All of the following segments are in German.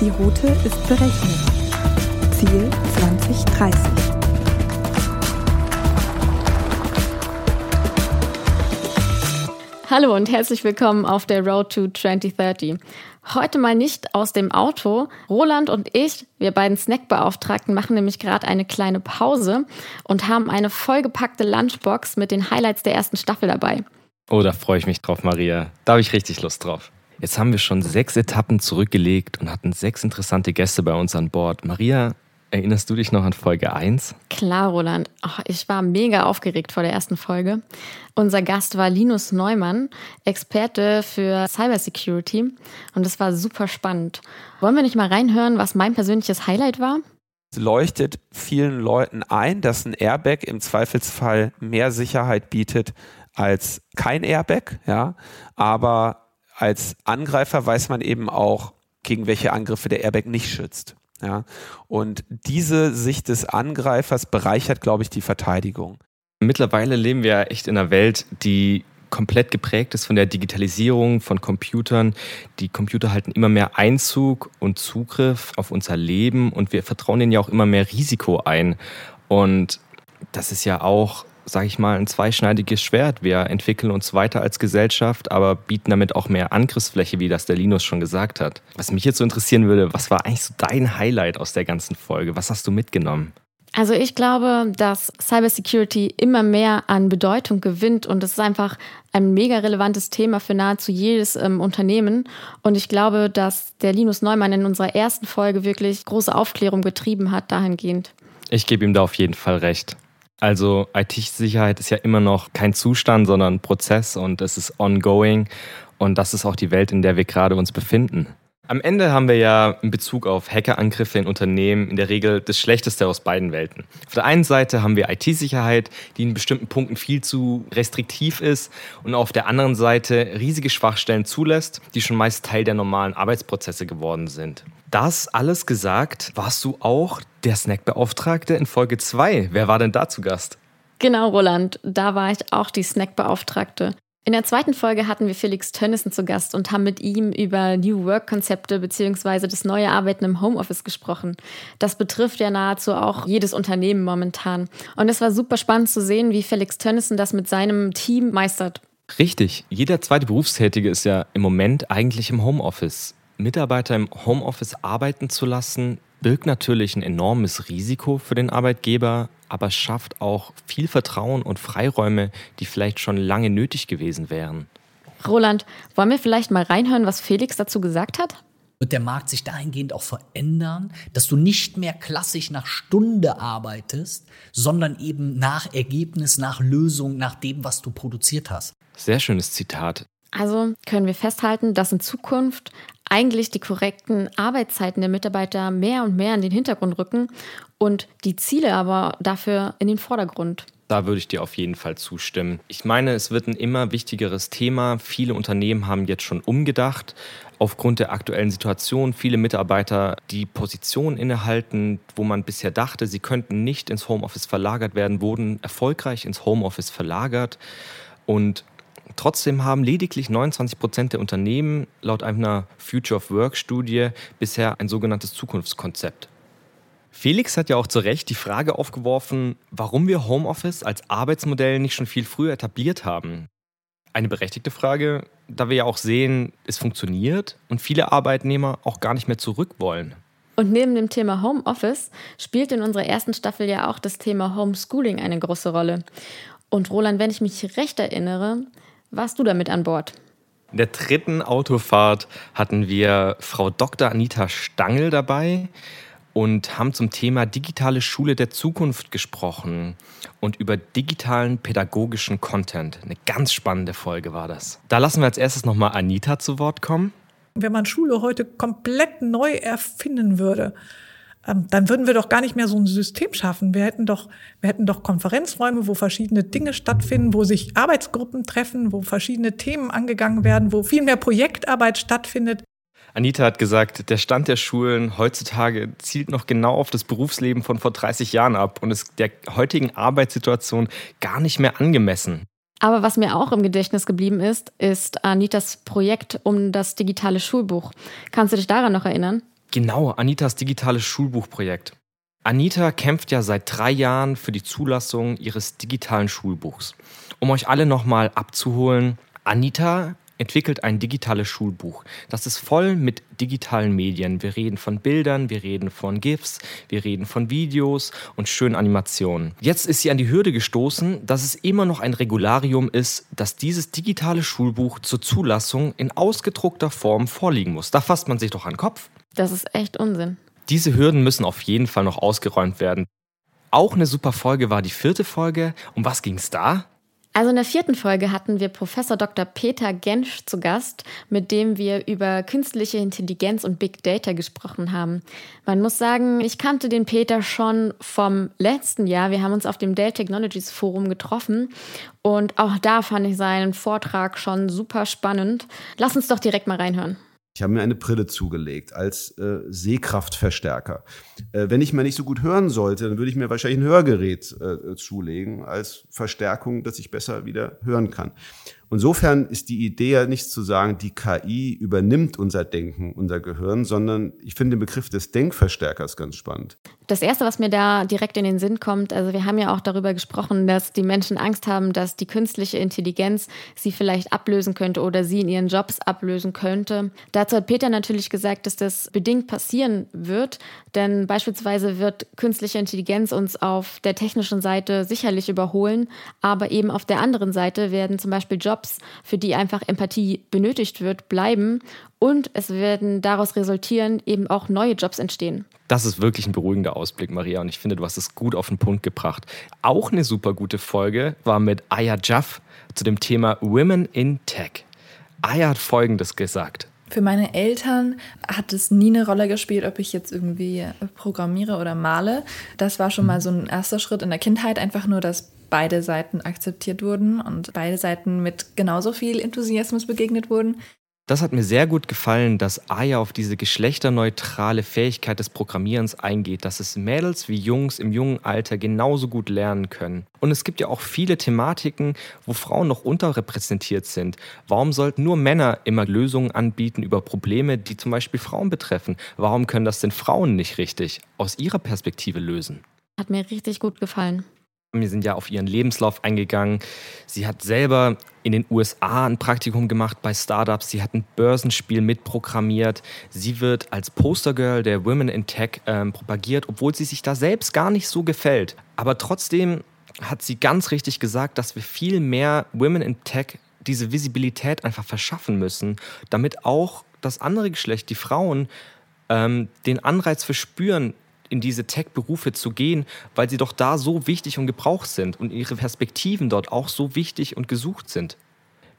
Die Route ist berechenbar. Ziel 2030. Hallo und herzlich willkommen auf der Road to 2030. Heute mal nicht aus dem Auto. Roland und ich, wir beiden Snackbeauftragten, machen nämlich gerade eine kleine Pause und haben eine vollgepackte Lunchbox mit den Highlights der ersten Staffel dabei. Oh, da freue ich mich drauf, Maria. Da habe ich richtig Lust drauf. Jetzt haben wir schon sechs Etappen zurückgelegt und hatten sechs interessante Gäste bei uns an Bord. Maria, erinnerst du dich noch an Folge 1? Klar, Roland. Oh, ich war mega aufgeregt vor der ersten Folge. Unser Gast war Linus Neumann, Experte für Cybersecurity. Und es war super spannend. Wollen wir nicht mal reinhören, was mein persönliches Highlight war? Es leuchtet vielen Leuten ein, dass ein Airbag im Zweifelsfall mehr Sicherheit bietet als kein Airbag, ja. Aber als Angreifer weiß man eben auch, gegen welche Angriffe der Airbag nicht schützt. Ja, und diese Sicht des Angreifers bereichert, glaube ich, die Verteidigung. Mittlerweile leben wir echt in einer Welt, die komplett geprägt ist von der Digitalisierung von Computern. Die Computer halten immer mehr Einzug und Zugriff auf unser Leben und wir vertrauen ihnen ja auch immer mehr Risiko ein. Und das ist ja auch sage ich mal, ein zweischneidiges Schwert. Wir entwickeln uns weiter als Gesellschaft, aber bieten damit auch mehr Angriffsfläche, wie das der Linus schon gesagt hat. Was mich jetzt so interessieren würde, was war eigentlich so dein Highlight aus der ganzen Folge? Was hast du mitgenommen? Also ich glaube, dass Cybersecurity immer mehr an Bedeutung gewinnt und es ist einfach ein mega relevantes Thema für nahezu jedes ähm, Unternehmen. Und ich glaube, dass der Linus Neumann in unserer ersten Folge wirklich große Aufklärung betrieben hat dahingehend. Ich gebe ihm da auf jeden Fall recht. Also IT-Sicherheit ist ja immer noch kein Zustand, sondern ein Prozess und es ist ongoing und das ist auch die Welt, in der wir gerade uns befinden. Am Ende haben wir ja in Bezug auf Hackerangriffe in Unternehmen in der Regel das Schlechteste aus beiden Welten. Auf der einen Seite haben wir IT-Sicherheit, die in bestimmten Punkten viel zu restriktiv ist und auf der anderen Seite riesige Schwachstellen zulässt, die schon meist Teil der normalen Arbeitsprozesse geworden sind. Das alles gesagt, warst du auch der Snackbeauftragte in Folge 2. Wer war denn da zu Gast? Genau, Roland, da war ich auch die Snackbeauftragte. In der zweiten Folge hatten wir Felix Tönnissen zu Gast und haben mit ihm über New Work-Konzepte bzw. das neue Arbeiten im Homeoffice gesprochen. Das betrifft ja nahezu auch jedes Unternehmen momentan. Und es war super spannend zu sehen, wie Felix Tönnissen das mit seinem Team meistert. Richtig. Jeder zweite Berufstätige ist ja im Moment eigentlich im Homeoffice. Mitarbeiter im Homeoffice arbeiten zu lassen, birgt natürlich ein enormes Risiko für den Arbeitgeber, aber schafft auch viel Vertrauen und Freiräume, die vielleicht schon lange nötig gewesen wären. Roland, wollen wir vielleicht mal reinhören, was Felix dazu gesagt hat? Wird der Markt sich dahingehend auch verändern, dass du nicht mehr klassisch nach Stunde arbeitest, sondern eben nach Ergebnis, nach Lösung, nach dem, was du produziert hast? Sehr schönes Zitat. Also können wir festhalten, dass in Zukunft eigentlich die korrekten Arbeitszeiten der Mitarbeiter mehr und mehr in den Hintergrund rücken und die Ziele aber dafür in den Vordergrund. Da würde ich dir auf jeden Fall zustimmen. Ich meine, es wird ein immer wichtigeres Thema. Viele Unternehmen haben jetzt schon umgedacht. Aufgrund der aktuellen Situation, viele Mitarbeiter, die Positionen innehalten, wo man bisher dachte, sie könnten nicht ins Homeoffice verlagert werden, wurden erfolgreich ins Homeoffice verlagert. Und Trotzdem haben lediglich 29 Prozent der Unternehmen laut einer Future of Work Studie bisher ein sogenanntes Zukunftskonzept. Felix hat ja auch zu Recht die Frage aufgeworfen, warum wir Homeoffice als Arbeitsmodell nicht schon viel früher etabliert haben. Eine berechtigte Frage, da wir ja auch sehen, es funktioniert und viele Arbeitnehmer auch gar nicht mehr zurück wollen. Und neben dem Thema Homeoffice spielt in unserer ersten Staffel ja auch das Thema Homeschooling eine große Rolle. Und Roland, wenn ich mich recht erinnere, warst du damit an Bord? In der dritten Autofahrt hatten wir Frau Dr. Anita Stangl dabei und haben zum Thema digitale Schule der Zukunft gesprochen und über digitalen pädagogischen Content. Eine ganz spannende Folge war das. Da lassen wir als erstes nochmal Anita zu Wort kommen. Wenn man Schule heute komplett neu erfinden würde, dann würden wir doch gar nicht mehr so ein System schaffen. Wir hätten doch, wir hätten doch Konferenzräume, wo verschiedene Dinge stattfinden, wo sich Arbeitsgruppen treffen, wo verschiedene Themen angegangen werden, wo viel mehr Projektarbeit stattfindet. Anita hat gesagt, der Stand der Schulen heutzutage zielt noch genau auf das Berufsleben von vor 30 Jahren ab und ist der heutigen Arbeitssituation gar nicht mehr angemessen. Aber was mir auch im Gedächtnis geblieben ist, ist Anitas Projekt um das digitale Schulbuch. Kannst du dich daran noch erinnern? Genau, Anitas digitales Schulbuchprojekt. Anita kämpft ja seit drei Jahren für die Zulassung ihres digitalen Schulbuchs. Um euch alle nochmal abzuholen, Anita entwickelt ein digitales Schulbuch. Das ist voll mit digitalen Medien. Wir reden von Bildern, wir reden von GIFs, wir reden von Videos und schönen Animationen. Jetzt ist sie an die Hürde gestoßen, dass es immer noch ein Regularium ist, dass dieses digitale Schulbuch zur Zulassung in ausgedruckter Form vorliegen muss. Da fasst man sich doch an den Kopf. Das ist echt Unsinn. Diese Hürden müssen auf jeden Fall noch ausgeräumt werden. Auch eine super Folge war die vierte Folge. Um was ging es da? Also in der vierten Folge hatten wir Professor Dr. Peter Gensch zu Gast, mit dem wir über künstliche Intelligenz und Big Data gesprochen haben. Man muss sagen, ich kannte den Peter schon vom letzten Jahr. Wir haben uns auf dem Dell Technologies Forum getroffen und auch da fand ich seinen Vortrag schon super spannend. Lass uns doch direkt mal reinhören. Ich habe mir eine Brille zugelegt als äh, Sehkraftverstärker. Äh, wenn ich mal nicht so gut hören sollte, dann würde ich mir wahrscheinlich ein Hörgerät äh, zulegen als Verstärkung, dass ich besser wieder hören kann. Insofern ist die Idee ja nicht zu sagen, die KI übernimmt unser Denken, unser Gehirn, sondern ich finde den Begriff des Denkverstärkers ganz spannend. Das Erste, was mir da direkt in den Sinn kommt, also wir haben ja auch darüber gesprochen, dass die Menschen Angst haben, dass die künstliche Intelligenz sie vielleicht ablösen könnte oder sie in ihren Jobs ablösen könnte. Dazu hat Peter natürlich gesagt, dass das bedingt passieren wird, denn beispielsweise wird künstliche Intelligenz uns auf der technischen Seite sicherlich überholen, aber eben auf der anderen Seite werden zum Beispiel Jobs Jobs, für die einfach Empathie benötigt wird, bleiben und es werden daraus resultieren eben auch neue Jobs entstehen. Das ist wirklich ein beruhigender Ausblick, Maria, und ich finde, du hast es gut auf den Punkt gebracht. Auch eine super gute Folge war mit Aya Jaff zu dem Thema Women in Tech. Aya hat Folgendes gesagt. Für meine Eltern hat es nie eine Rolle gespielt, ob ich jetzt irgendwie programmiere oder male. Das war schon mal so ein erster Schritt in der Kindheit, einfach nur das beide Seiten akzeptiert wurden und beide Seiten mit genauso viel Enthusiasmus begegnet wurden. Das hat mir sehr gut gefallen, dass Aya auf diese geschlechterneutrale Fähigkeit des Programmierens eingeht, dass es Mädels wie Jungs im jungen Alter genauso gut lernen können. Und es gibt ja auch viele Thematiken, wo Frauen noch unterrepräsentiert sind. Warum sollten nur Männer immer Lösungen anbieten über Probleme, die zum Beispiel Frauen betreffen? Warum können das denn Frauen nicht richtig aus ihrer Perspektive lösen? Hat mir richtig gut gefallen. Wir sind ja auf ihren Lebenslauf eingegangen. Sie hat selber in den USA ein Praktikum gemacht bei Startups. Sie hat ein Börsenspiel mitprogrammiert. Sie wird als Postergirl der Women in Tech ähm, propagiert, obwohl sie sich da selbst gar nicht so gefällt. Aber trotzdem hat sie ganz richtig gesagt, dass wir viel mehr Women in Tech diese Visibilität einfach verschaffen müssen, damit auch das andere Geschlecht, die Frauen, ähm, den Anreiz verspüren, in diese Tech-Berufe zu gehen, weil sie doch da so wichtig und gebraucht sind und ihre Perspektiven dort auch so wichtig und gesucht sind.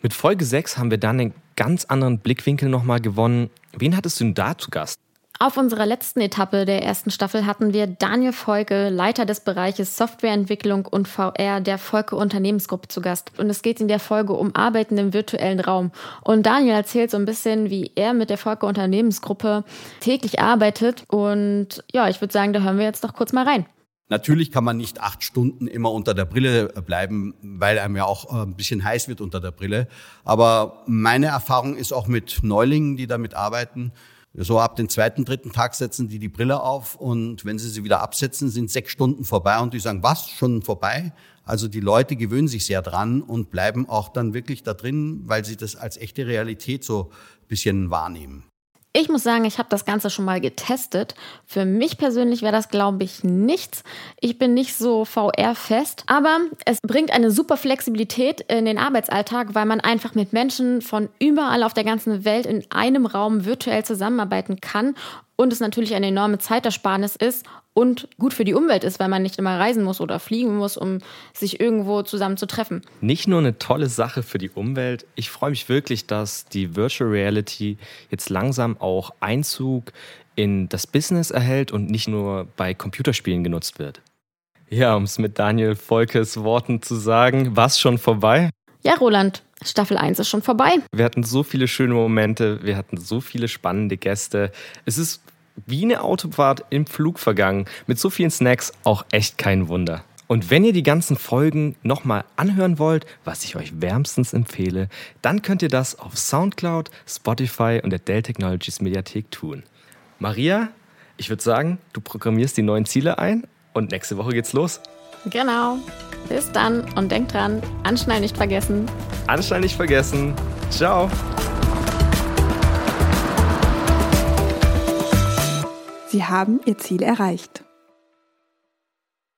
Mit Folge 6 haben wir dann einen ganz anderen Blickwinkel nochmal gewonnen. Wen hattest du denn da zu Gast? Auf unserer letzten Etappe der ersten Staffel hatten wir Daniel Volke, Leiter des Bereiches Softwareentwicklung und VR der Volke Unternehmensgruppe zu Gast. Und es geht in der Folge um Arbeiten im virtuellen Raum. Und Daniel erzählt so ein bisschen, wie er mit der Volke Unternehmensgruppe täglich arbeitet. Und ja, ich würde sagen, da hören wir jetzt doch kurz mal rein. Natürlich kann man nicht acht Stunden immer unter der Brille bleiben, weil einem ja auch äh, ein bisschen heiß wird unter der Brille. Aber meine Erfahrung ist auch mit Neulingen, die damit arbeiten, so ab den zweiten, dritten Tag setzen die die Brille auf und wenn sie sie wieder absetzen, sind sechs Stunden vorbei und die sagen, was, schon vorbei? Also die Leute gewöhnen sich sehr dran und bleiben auch dann wirklich da drin, weil sie das als echte Realität so bisschen wahrnehmen. Ich muss sagen, ich habe das Ganze schon mal getestet. Für mich persönlich wäre das, glaube ich, nichts. Ich bin nicht so VR-fest, aber es bringt eine super Flexibilität in den Arbeitsalltag, weil man einfach mit Menschen von überall auf der ganzen Welt in einem Raum virtuell zusammenarbeiten kann und es natürlich eine enorme Zeitersparnis ist und gut für die Umwelt ist, weil man nicht immer reisen muss oder fliegen muss, um sich irgendwo zusammen zu treffen. Nicht nur eine tolle Sache für die Umwelt, ich freue mich wirklich, dass die Virtual Reality jetzt langsam auch Einzug in das Business erhält und nicht nur bei Computerspielen genutzt wird. Ja, um es mit Daniel Volkes Worten zu sagen, war es schon vorbei? Ja, Roland, Staffel 1 ist schon vorbei. Wir hatten so viele schöne Momente, wir hatten so viele spannende Gäste. Es ist wie eine Autofahrt im Flug vergangen. Mit so vielen Snacks auch echt kein Wunder. Und wenn ihr die ganzen Folgen nochmal anhören wollt, was ich euch wärmstens empfehle, dann könnt ihr das auf Soundcloud, Spotify und der Dell Technologies Mediathek tun. Maria, ich würde sagen, du programmierst die neuen Ziele ein und nächste Woche geht's los. Genau. Bis dann und denk dran, Anschnallen nicht vergessen. Anschnallen nicht vergessen. Ciao. Sie haben Ihr Ziel erreicht.